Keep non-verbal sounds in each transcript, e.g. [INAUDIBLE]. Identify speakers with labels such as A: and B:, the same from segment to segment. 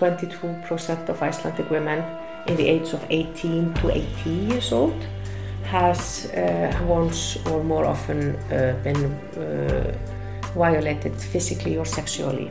A: 22% of Icelandic women in the age of 18 to 80 years old has uh, once or more often uh, been uh, violated physically or sexually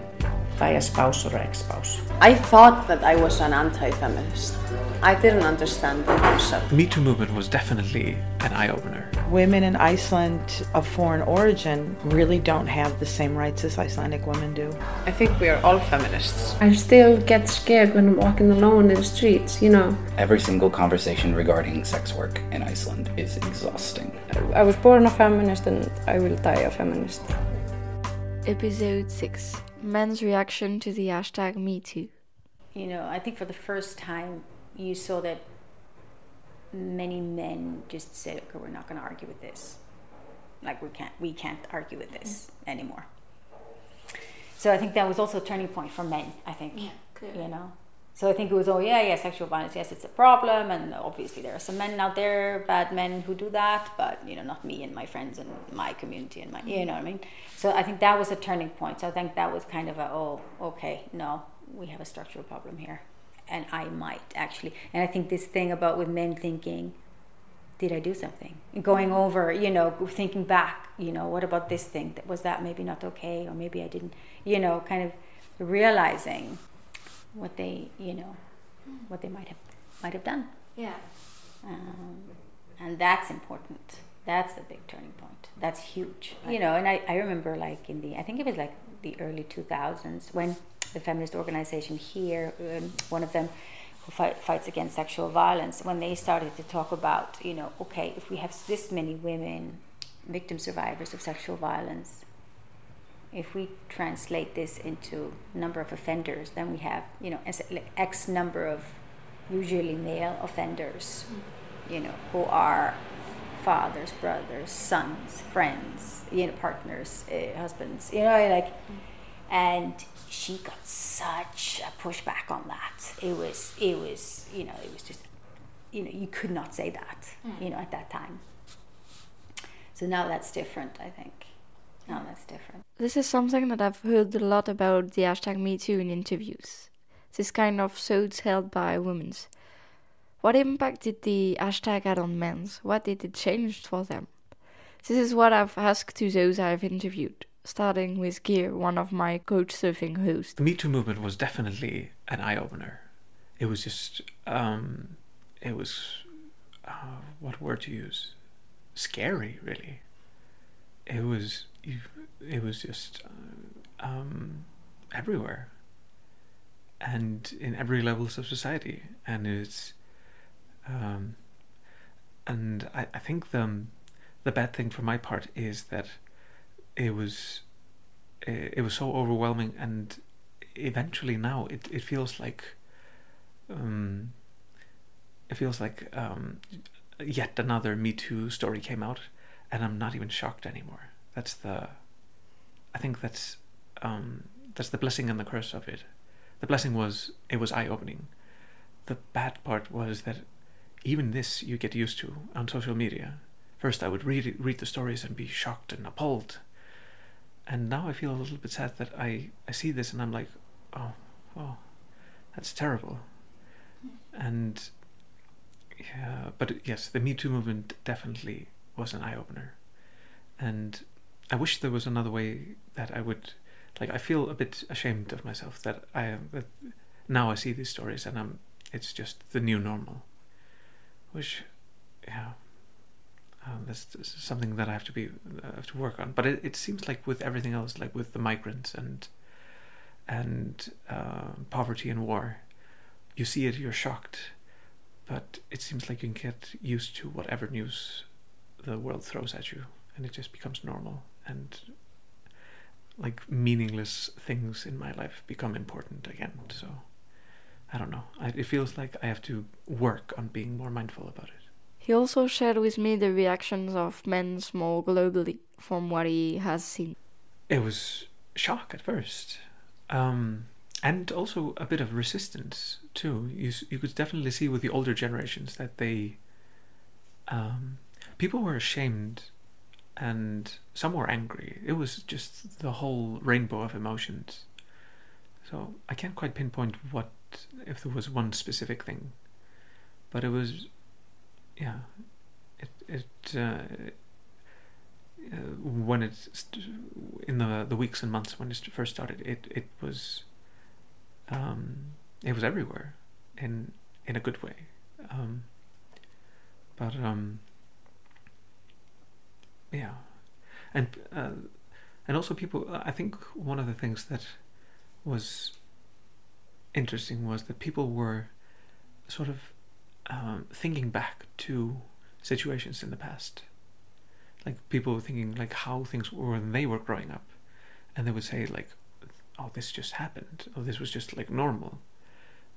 A: by a spouse or ex-spouse.
B: I thought that I was an anti-feminist. I didn't understand the concept.
C: Me Too movement was definitely an eye-opener.
D: Women in Iceland of foreign origin really don't have the same rights as Icelandic women do.
B: I think we are all feminists.
E: I still get scared when I'm walking alone in the streets, you know.
F: Every single conversation regarding sex work in Iceland is exhausting.
G: I was born a feminist and I will die a feminist.
H: Episode 6 Men's reaction to the hashtag MeToo.
I: You know, I think for the first time you saw that many men just said, "Okay, we're not going to argue with this. Like we can't, we can't argue with this mm-hmm. anymore." So I think that was also a turning point for men. I think, yeah, you know. So I think it was, oh yeah, yeah, sexual violence, yes, it's a problem, and obviously there are some men out there, bad men who do that, but you know, not me and my friends and my community and my, you know what I mean. So I think that was a turning point. So I think that was kind of a, oh, okay, no, we have a structural problem here and I might actually. And I think this thing about with men thinking, did I do something? Going over, you know, thinking back, you know, what about this thing? That was that maybe not okay, or maybe I didn't, you know, kind of realizing what they, you know, what they might have might have done.
H: Yeah.
I: Um, and that's important. That's the big turning point. That's huge. You know, and I, I remember like in the I think it was like the early 2000s when the feminist organization here, um, one of them who fight, fights against sexual violence, when they started to talk about, you know, okay, if we have this many women, victim survivors of sexual violence, if we translate this into number of offenders, then we have, you know, X number of usually male offenders, you know, who are fathers, brothers, sons, friends, you know, partners, uh, husbands, you know, like, and she got such a pushback on that. It was, it was, you know, it was just, you know, you could not say that, mm. you know, at that time. So now that's different, I think. Now that's different.
H: This is something that I've heard a lot about the hashtag MeToo in interviews. This kind of thoughts held by women. What impact did the hashtag had on men? What did it change for them? This is what I've asked to those I've interviewed starting with Gear, one of my couch surfing hosts.
C: The Me Too movement was definitely an eye opener. It was just, um, it was, uh, what word to use? Scary, really. It was, it was just uh, um, everywhere, and in every levels of society, and it's, um, and I, I think the the bad thing for my part is that it was it was so overwhelming and eventually now it, it feels like um, it feels like um, yet another Me Too story came out and I'm not even shocked anymore. That's the I think that's um, that's the blessing and the curse of it. The blessing was it was eye opening. The bad part was that even this you get used to on social media. First I would read read the stories and be shocked and appalled and now I feel a little bit sad that I, I see this and I'm like, oh, oh, that's terrible. And yeah, but yes, the Me Too movement definitely was an eye opener. And I wish there was another way that I would, like, I feel a bit ashamed of myself that I that now I see these stories and I'm, it's just the new normal. Which, yeah, um, that's, something that I have to be uh, have to work on. But it, it seems like with everything else, like with the migrants and and uh, poverty and war, you see it, you're shocked, but it seems like you can get used to whatever news the world throws at you, and it just becomes normal and like meaningless things in my life become important again. So I don't know. I, it feels like I have to work on being more mindful about it.
H: He also shared with me the reactions of men more globally from what he has seen.
C: It was shock at first, um, and also a bit of resistance too. You you could definitely see with the older generations that they um, people were ashamed and some were angry. It was just the whole rainbow of emotions. So I can't quite pinpoint what if there was one specific thing, but it was, yeah, it it uh, uh, when it st- in the the weeks and months when it st- first started, it it was um, it was everywhere, in in a good way, um, but um, yeah, and uh, and also people. I think one of the things that was interesting was that people were sort of um, thinking back to situations in the past. Like people were thinking like how things were when they were growing up, and they would say like, "Oh, this just happened. Oh, this was just like normal,"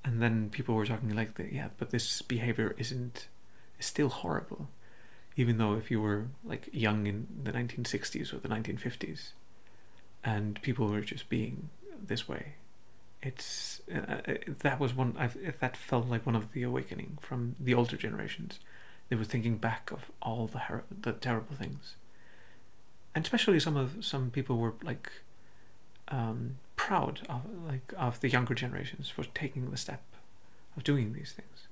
C: and then people were talking like, "Yeah, but this behavior isn't is still horrible." Even though if you were like young in the 1960s or the 1950s, and people were just being this way, it's uh, that was one I've, that felt like one of the awakening from the older generations. They were thinking back of all the her- the terrible things. And especially some of some people were like um, proud of like of the younger generations for taking the step of doing these things.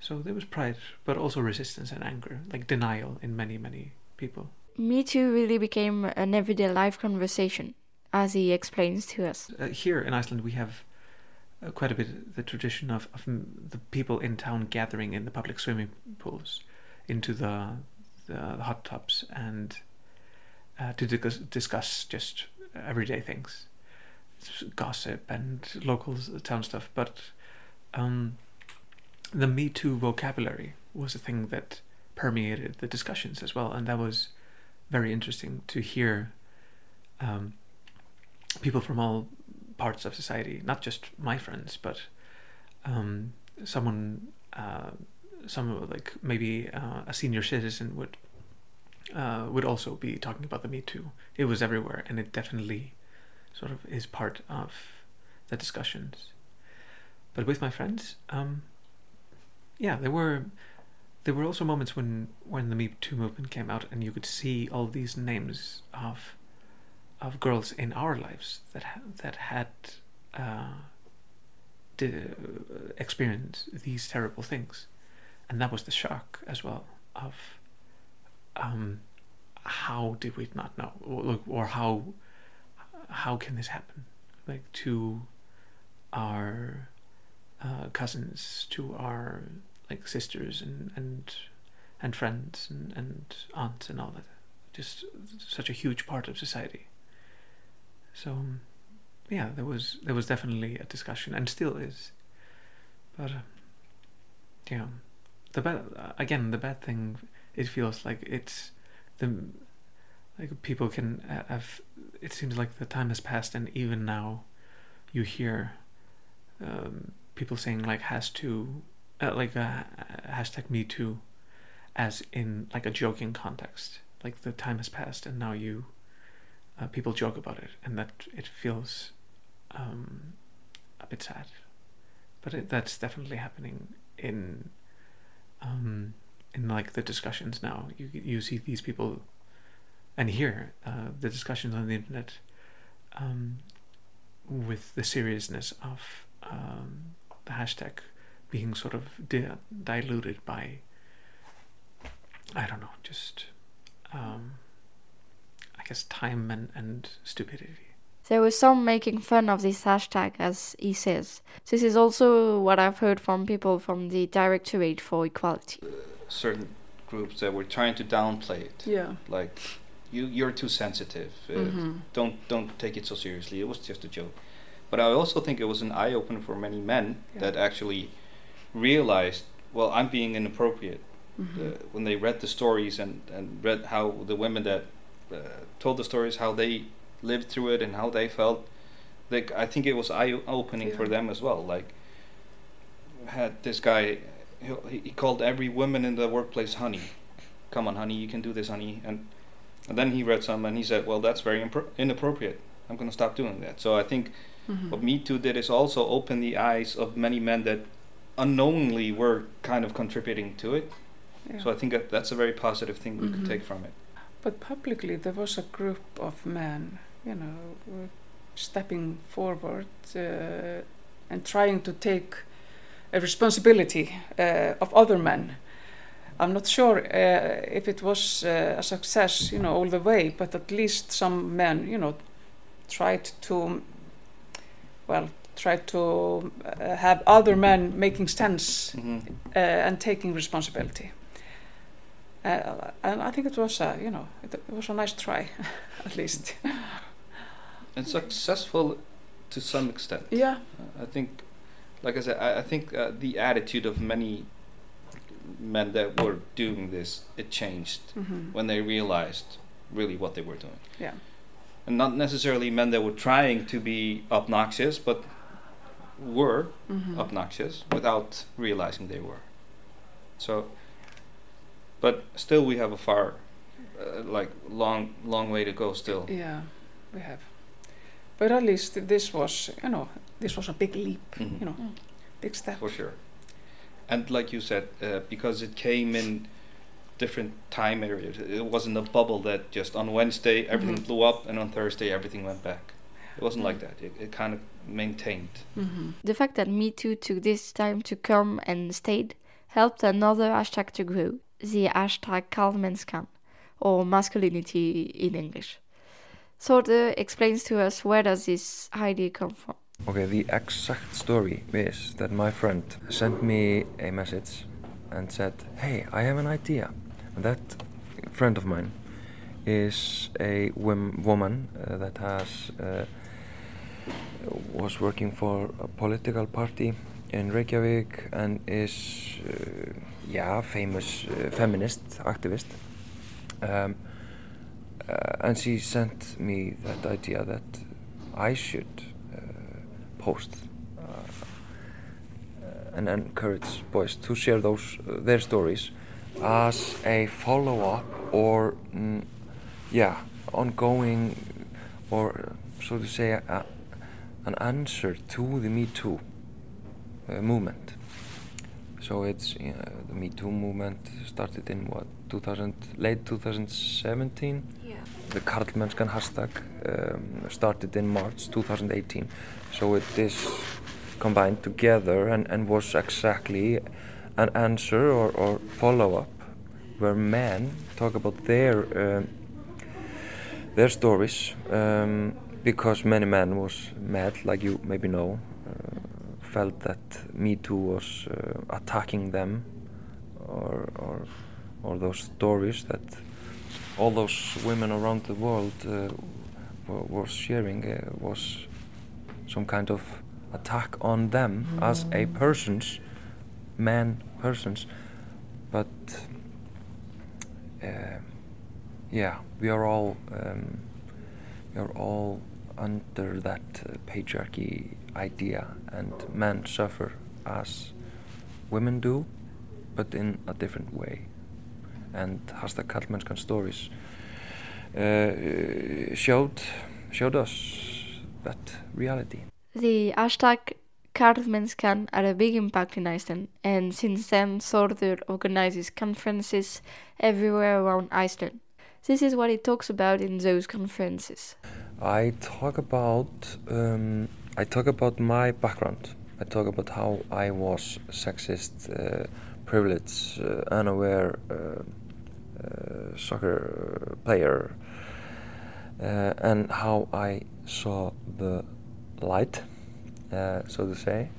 C: So there was pride but also resistance and anger like denial in many many people.
H: Me Too really became an everyday life conversation, as he explains to us.
C: uh, here in Iceland we have uh, quite a bit the tradition of, of the people in town gathering in the public swimming pools into the the, the hot tubs and uh, to discuss, discuss just everyday things. Gossip and local town stuff. But um, the me too vocabulary was a thing that permeated the discussions as well. And that was very interesting to hear um, people from all parts of society, not just my friends, but um, someone, uh, some like maybe uh, a senior citizen would uh, would also be talking about the Me Too. It was everywhere, and it definitely sort of is part of the discussions. But with my friends, um, yeah, there were there were also moments when when the Me Too movement came out, and you could see all these names of of girls in our lives that ha- that had uh, di- experienced these terrible things, and that was the shock as well of um, how did we not know, or, or how how can this happen, like to our uh, cousins, to our like sisters and and and friends and, and aunts and all that, just such a huge part of society. So, um, yeah, there was there was definitely a discussion, and still is. But uh, yeah, the bad again the bad thing. It feels like it's the like people can uh, have. It seems like the time has passed, and even now, you hear um, people saying like has to uh, like a hashtag Me Too, as in like a joking context. Like the time has passed, and now you uh, people joke about it, and that it feels um, a bit sad. But it, that's definitely happening in um, in like the discussions now. You you see these people, and hear uh, the discussions on the internet um, with the seriousness of um, the hashtag being sort of di- diluted by I don't know, just. I guess time and, and stupidity.
H: There was some making fun of this hashtag, as he says. This is also what I've heard from people from the Directorate for Equality.
J: certain groups that were trying to downplay it.
D: Yeah.
J: Like, you you're too sensitive. Uh,
D: Mhm.
J: Don't don't take it so seriously. It was just a joke. But I also think it was an eye opener for many men that actually realized, well, I'm being inappropriate.
D: Mhm.
J: Uh, when they read the stories and and read how the women that uh, told the stories how they lived through it and how they felt, like I think it was eye opening for them as well. Like had this guy, he, he called every woman in the workplace honey. Come on, honey, you can do this, honey. And and then he read some and he said, well, that's very impro- inappropriate. I'm gonna stop doing that. So I think
D: Mhm.
J: what Me Too did is also open the eyes of many men that unknowingly were kind of contributing to it.
D: Yeah.
J: So I think that that's a very positive thing we
D: Mhm.
J: could take from it.
D: But publicly, there was a group of men, you know, stepping forward uh,
K: and trying to take a responsibility uh, of other men. I'm not sure uh, if it was uh, a success, you know, all the way, but at least some men, you know, tried to, well, tried to uh, have other men making sense
J: Mhm.
K: uh, and taking responsibility. Uh, and I think it was, a, you know, it, it was a nice try, [LAUGHS] at least.
J: And successful to some extent.
K: Yeah.
J: I think, like I said, I, I think uh, the attitude of many men that were doing this it changed
K: Mhm.
J: when they realized really what they were doing.
K: Yeah.
J: And not necessarily men that were trying to be obnoxious, but were
K: Mhm.
J: obnoxious without realizing they were. So, but still, we have a far, uh, like long, long way to go still.
K: Yeah, we have. But at least this was, you know, this was a big leap,
J: Mhm.
K: you know, big step.
J: For sure. And like you said, uh, because it came in different time areas, it wasn't a bubble that just on Wednesday everything
K: Mhm.
J: blew up and on Thursday everything went back. It wasn't like that. It, it kind of maintained.
K: Mm-hmm.
H: The fact that Me Too took this time to come and stayed helped another hashtag to grow, the hashtag Karlmennskan, or masculinity in English. Sorte explains to us where does this idea come from.
L: Okay, the exact story is that my friend sent me a message and said, Hey, I have an idea. And that friend of mine is a wom- woman uh, that has uh, was working for a political party in Reykjavik and is, uh, yeah, famous uh, feminist activist. Um, uh, and she sent me that idea that I should uh, post uh, and encourage boys to share those uh, their stories as a follow-up or mm, yeah ongoing or so to say a, an answer to the Me Too movement. So it's uh, the Me Too movement started in what 2000 late 2017.
H: Yeah.
L: The Karlmennskan hashtag um, started in March 2018. So it is combined together and, and was exactly an answer or, or follow up where men talk about their um, their stories um, because many men was mad like you maybe know uh, felt that Me Too was uh, attacking them or, or or those stories that all those women around the world uh, were, were sharing uh, was some kind of attack on them as a persons man persons. But uh, yeah we are all um, we are all under that uh, patriarchy idea and men suffer as women do but in a different way and hashtag Karlmennskan stories uh, showed showed us that reality
H: The hashtag Karlmennskan had a big impact in Iceland, and since then, Sordur organizes conferences everywhere around Iceland. This is what he talks about in those conferences.
L: I talk about um, I talk about my background. I talk about how I was sexist, uh, privileged, uh, unaware uh, uh, soccer player, uh, and how I saw the light, uh, so to say.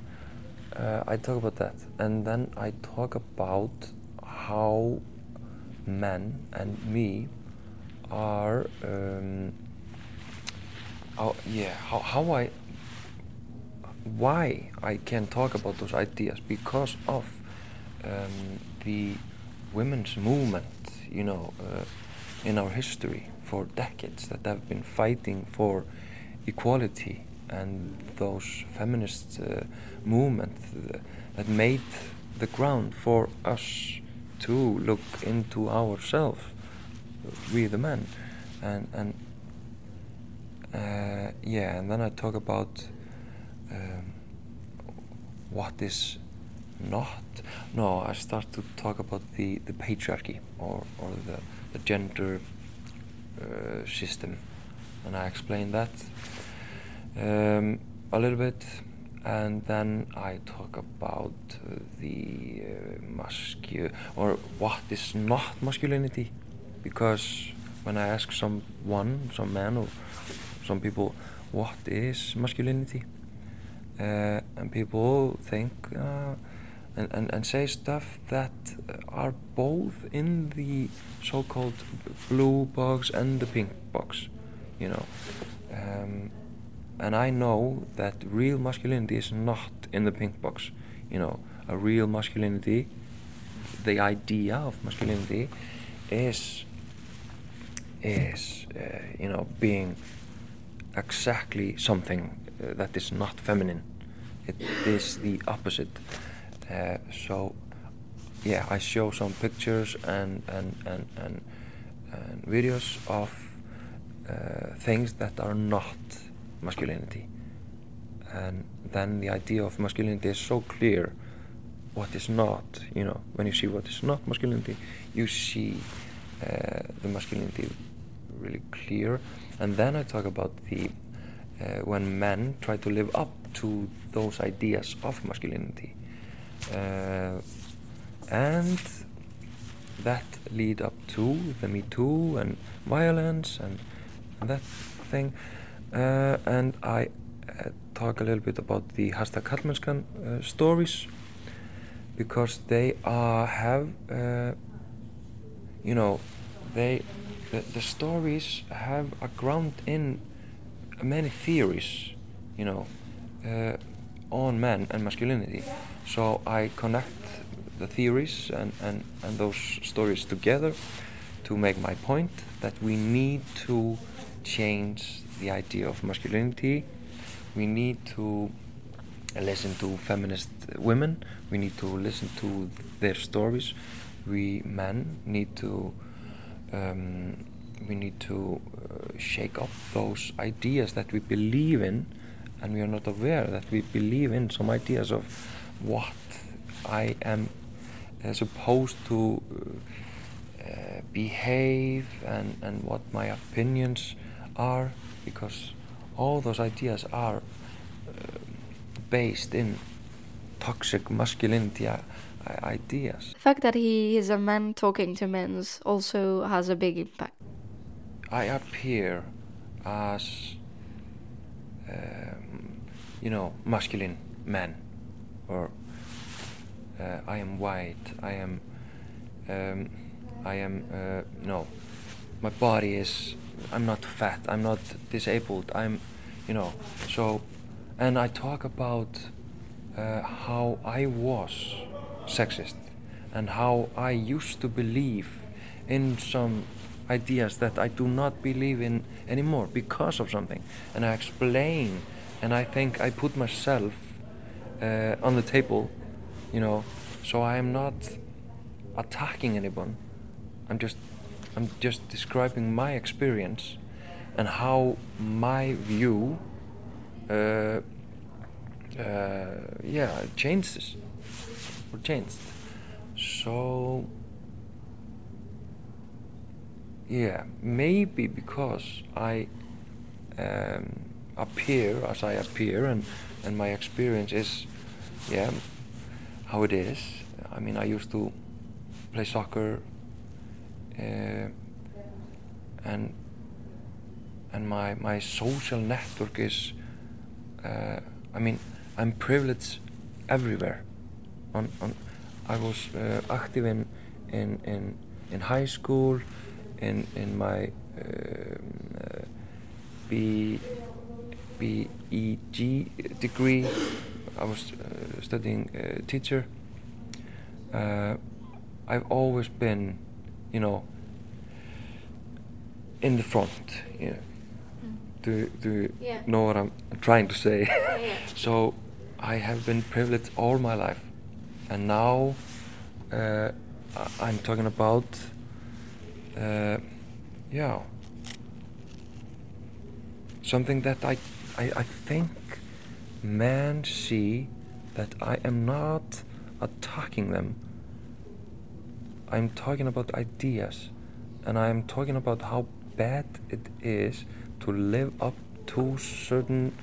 L: Uh, I talk about that, and then I talk about how men and me are. Um, how, yeah, how, how I, why I can talk about those ideas because of um, the women's movement, you know, uh, in our history for decades that have been fighting for equality and those feminist uh, movement th- that made the ground for us to look into ourselves, we the men, and and uh, yeah, and then I talk about um, what is not. No, I start to talk about the, the patriarchy or, or the, the gender uh, system, and I explain that um, a little bit, and then I talk about uh, the uh, mascu or what is not masculinity, because when I ask someone, some man or some people, what is masculinity, uh, and people think uh, and, and, and say stuff that are both in the so-called blue box and the pink box, you know. Um, and I know that real masculinity is not in the pink box. You know, a real masculinity, the idea of masculinity, is is uh, you know being exactly something that is not feminine. It is the opposite. Uh, so yeah, I show some pictures and and and and, and videos of uh, things that are not masculinity. And then the idea of masculinity is so clear what is not, you know, when you see what is not masculinity, you see uh, the masculinity really clear. And then I talk about the when men try to live up to those ideas of masculinity. Uh, and that lead up to the Me Too and violence and, and that thing. Uh, and I uh, talk a little bit about the hashtag Kallmennskan uh, stories because they are have you know they the, the stories have a ground in many theories you know uh, on men and masculinity so I connect the theories and, and, and those stories together to make my point that we need to change the idea of masculinity. We need to listen to feminist women. We need to listen to their stories. We men need to um, we need to uh, shake up those ideas that we believe in, and we are not aware that we believe in some ideas of what I am uh, supposed to uh, behave and, and what my opinions are because all those ideas are uh, based in toxic masculinity ideas.
H: The fact that he is a man talking to men also has a big impact.
L: I appear as, um, you know, masculine man, or uh, I am white. I am, um, I am, uh, no, my body is I'm not fat, I'm not disabled, I'm, you know, so, and I talk about uh, how I was sexist and how I used to believe in some ideas that I do not believe in anymore because of something. And I explain, and I think I put myself uh, on the table, you know, so I am not attacking anyone. I'm just I'm just describing my experience and how my view, uh, uh, yeah, changes or changed. So, yeah, maybe because I um, appear as I appear and, and my experience is, yeah, how it is. I mean, I used to play soccer uh, and and my my social network is uh, I mean I'm privileged everywhere on, on I was uh, active in in in in high school in in my um, uh, B BEG degree I was uh, studying uh, teacher I've always been you know, in the front. You know. Mm. Do, do you yeah. know what I'm trying to say? Yeah, yeah. [LAUGHS] so I have been privileged all my life, and now uh, I'm talking about, uh, yeah, something that I, I, I think men see that I am not attacking them. I'm talking about ideas and I'm talking about how bad it is to live up to certain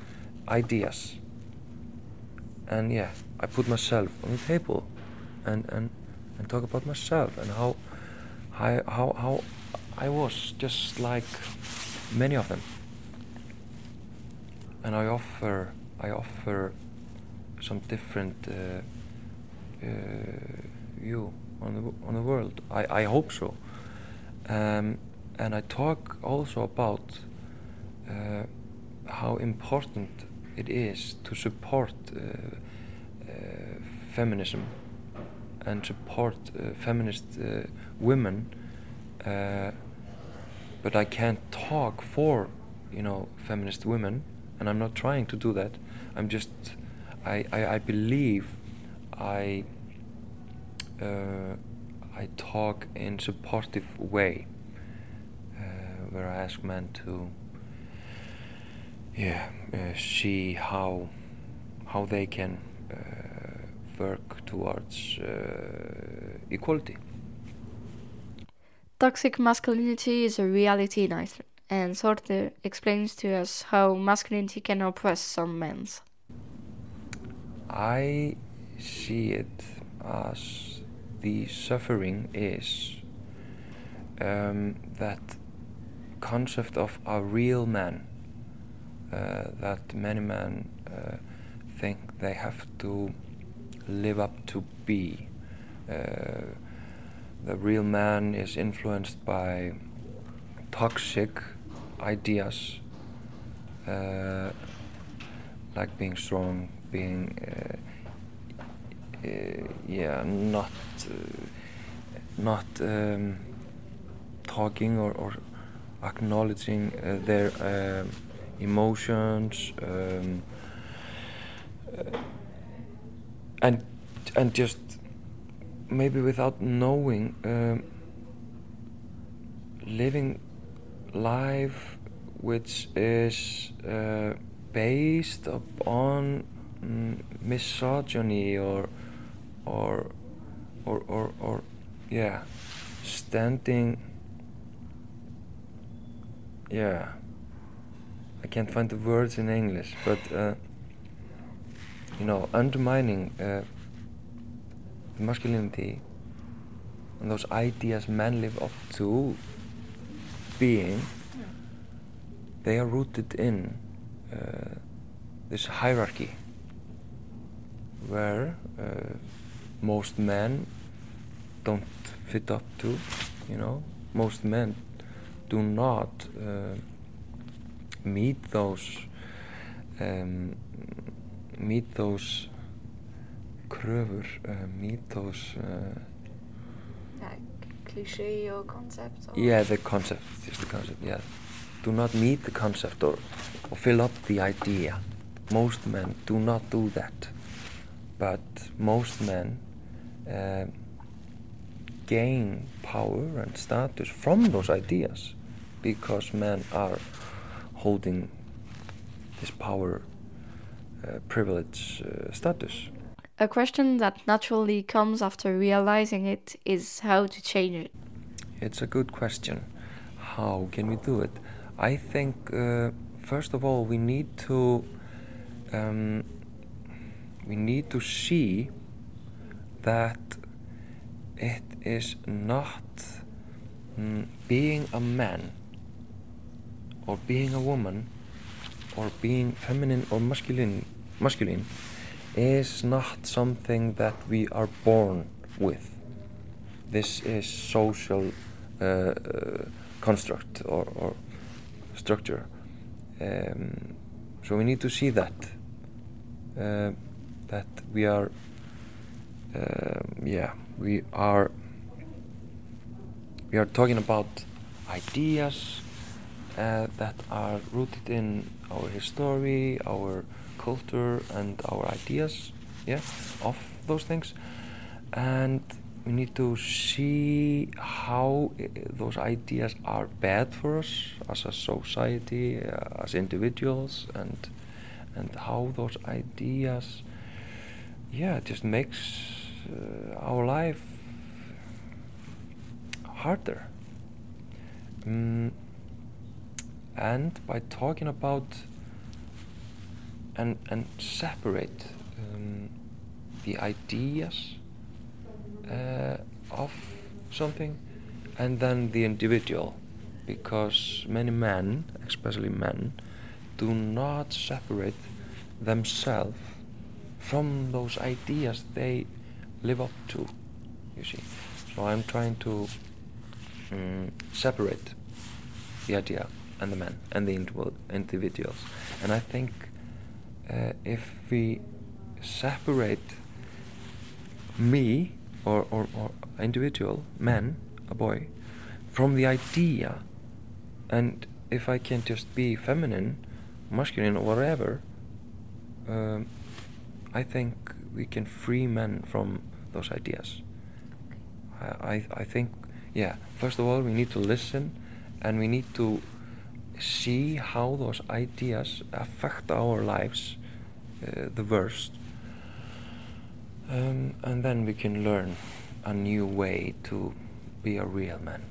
L: ideas. And yeah, I put myself on the table, and and and talk about myself and how how how, how I was just like many of them, and I offer I offer some different uh, uh, view on the on the world. I I hope so, um, and I talk also about uh, how important it is to support uh, uh, feminism and support uh, feminist uh, women. Uh, but I can't talk for, you know, feminist women, and I'm not trying to do that. I'm just, I, I, I believe I, I talk in supportive way, uh, where I ask men to, yeah, uh, see how, how they can work towards equality.
H: Toxic masculinity is a reality in Iceland, and Sorter explains to us how masculinity can oppress some men.
L: I see it as the suffering is um, that concept of a real man uh, that many men uh, think they have to live up to be. Uh, the real man is influenced by toxic ideas uh, like being strong, being uh, uh, yeah, not not um, talking or, or acknowledging their um, emotions um, and and just maybe without knowing um, living life which is uh, based upon mm, misogyny or or or or, or yeah standing. Yeah. I can't find the words in English but uh, you know undermining uh, masculinity and those ideas men live up to being, they are rooted in uh, this hierarchy where uh, most men don't fit up to, you know, most men do not uh, meet those um, meet those kröfur, uh, mythos. Uh,
H: like cliche or concept? Or
L: yeah, the concept, just the concept, yeah. Do not meet the concept or, or fill up the idea. Most men do not do that. But most men uh, gain power and status from those ideas because men are holding this power privilege uh, status.
H: A question that naturally comes after realizing it is how to change it.
L: It's a good question. How can we do it? I think, uh, first of all, we need to um, we need to see that it is not mm, being a man or being a woman or being feminine or masculine masculine is not something that we are born with. This is social uh, uh, construct or, or structure. Um, so we need to see that uh, that we are um, yeah we are we are talking about ideas uh, that are rooted in our history, our culture and our ideas yeah of those things. And we need to see how those ideas are bad for us as a society uh, as individuals and and how those ideas yeah just makes uh, our life harder. Mm, and by talking about and and separate um, the ideas uh, of something and then the individual because many men, especially men, do not separate themselves from those ideas they live up to, you see. So I'm trying to um, separate the idea and the man and the individual, individuals. And I think uh, if we separate me or, or, or individual, man, a boy, from the idea, and if I can just be feminine, masculine, or whatever, um, I think we can free men from those ideas. I, I, I think, yeah, first of all, we need to listen and we need to see how those ideas affect our lives uh, the worst. Um, and then we can learn a new way to be a real man.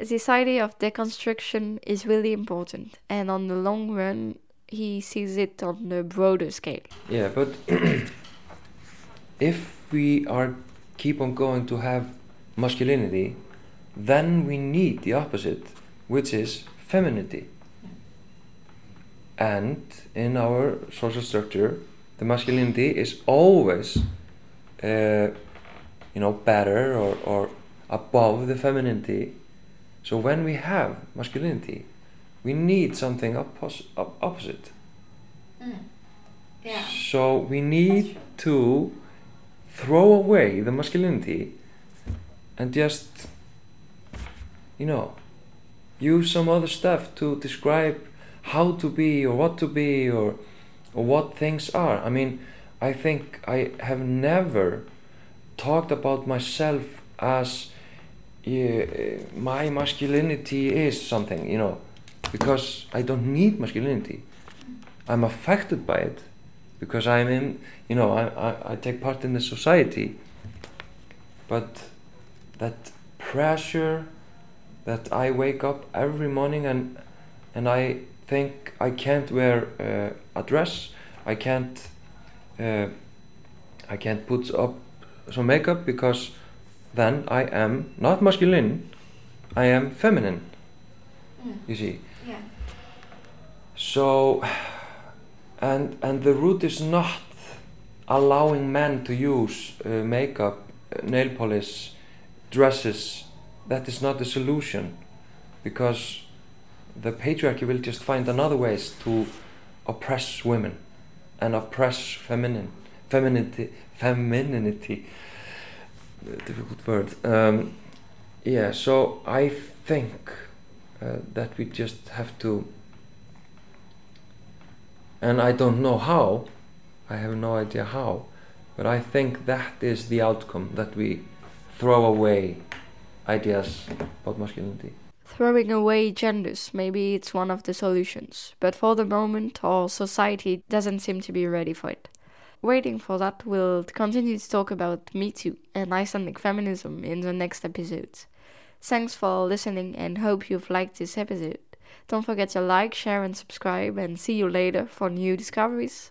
H: This idea of deconstruction is really important, and on the long run, he sees it on a broader scale.
L: Yeah, but [CLEARS THROAT] if we are keep on going to have masculinity, then we need the opposite, which is femininity. And in our social structure, the masculinity is always, uh, you know, better or, or above the femininity. So when we have masculinity, we need something oppos- op- opposite.
I: Mm. Yeah.
L: So we need to throw away the masculinity and just, you know, use some other stuff to describe how to be or what to be or, or what things are. I mean, I think I have never talked about myself as yeah, my masculinity is something, you know, because I don't need masculinity. I'm affected by it because I'm in, you know, I, I, I take part in the society. But that pressure that I wake up every morning and and I think I can't wear uh, a dress, I can't uh, I can't put up some makeup because then I am not masculine, I am feminine.
I: Mm.
L: You see.
I: Yeah.
L: So, and and the root is not allowing men to use uh, makeup, uh, nail polish, dresses. That is not the solution, because the patriarchy will just find another ways to oppress women, and oppress feminine, femininity, femininity. Uh, difficult word. Um, yeah. So I think uh, that we just have to and I don't know how, I have no idea how, but I think that is the outcome that we throw away ideas about masculinity.
H: Throwing away genders, maybe it's one of the solutions, but for the moment, our society doesn't seem to be ready for it. Waiting for that, we'll continue to talk about Me Too and Icelandic feminism in the next episodes. Thanks for listening and hope you've liked this episode. Don't forget to like, share, and subscribe, and see you later for new discoveries.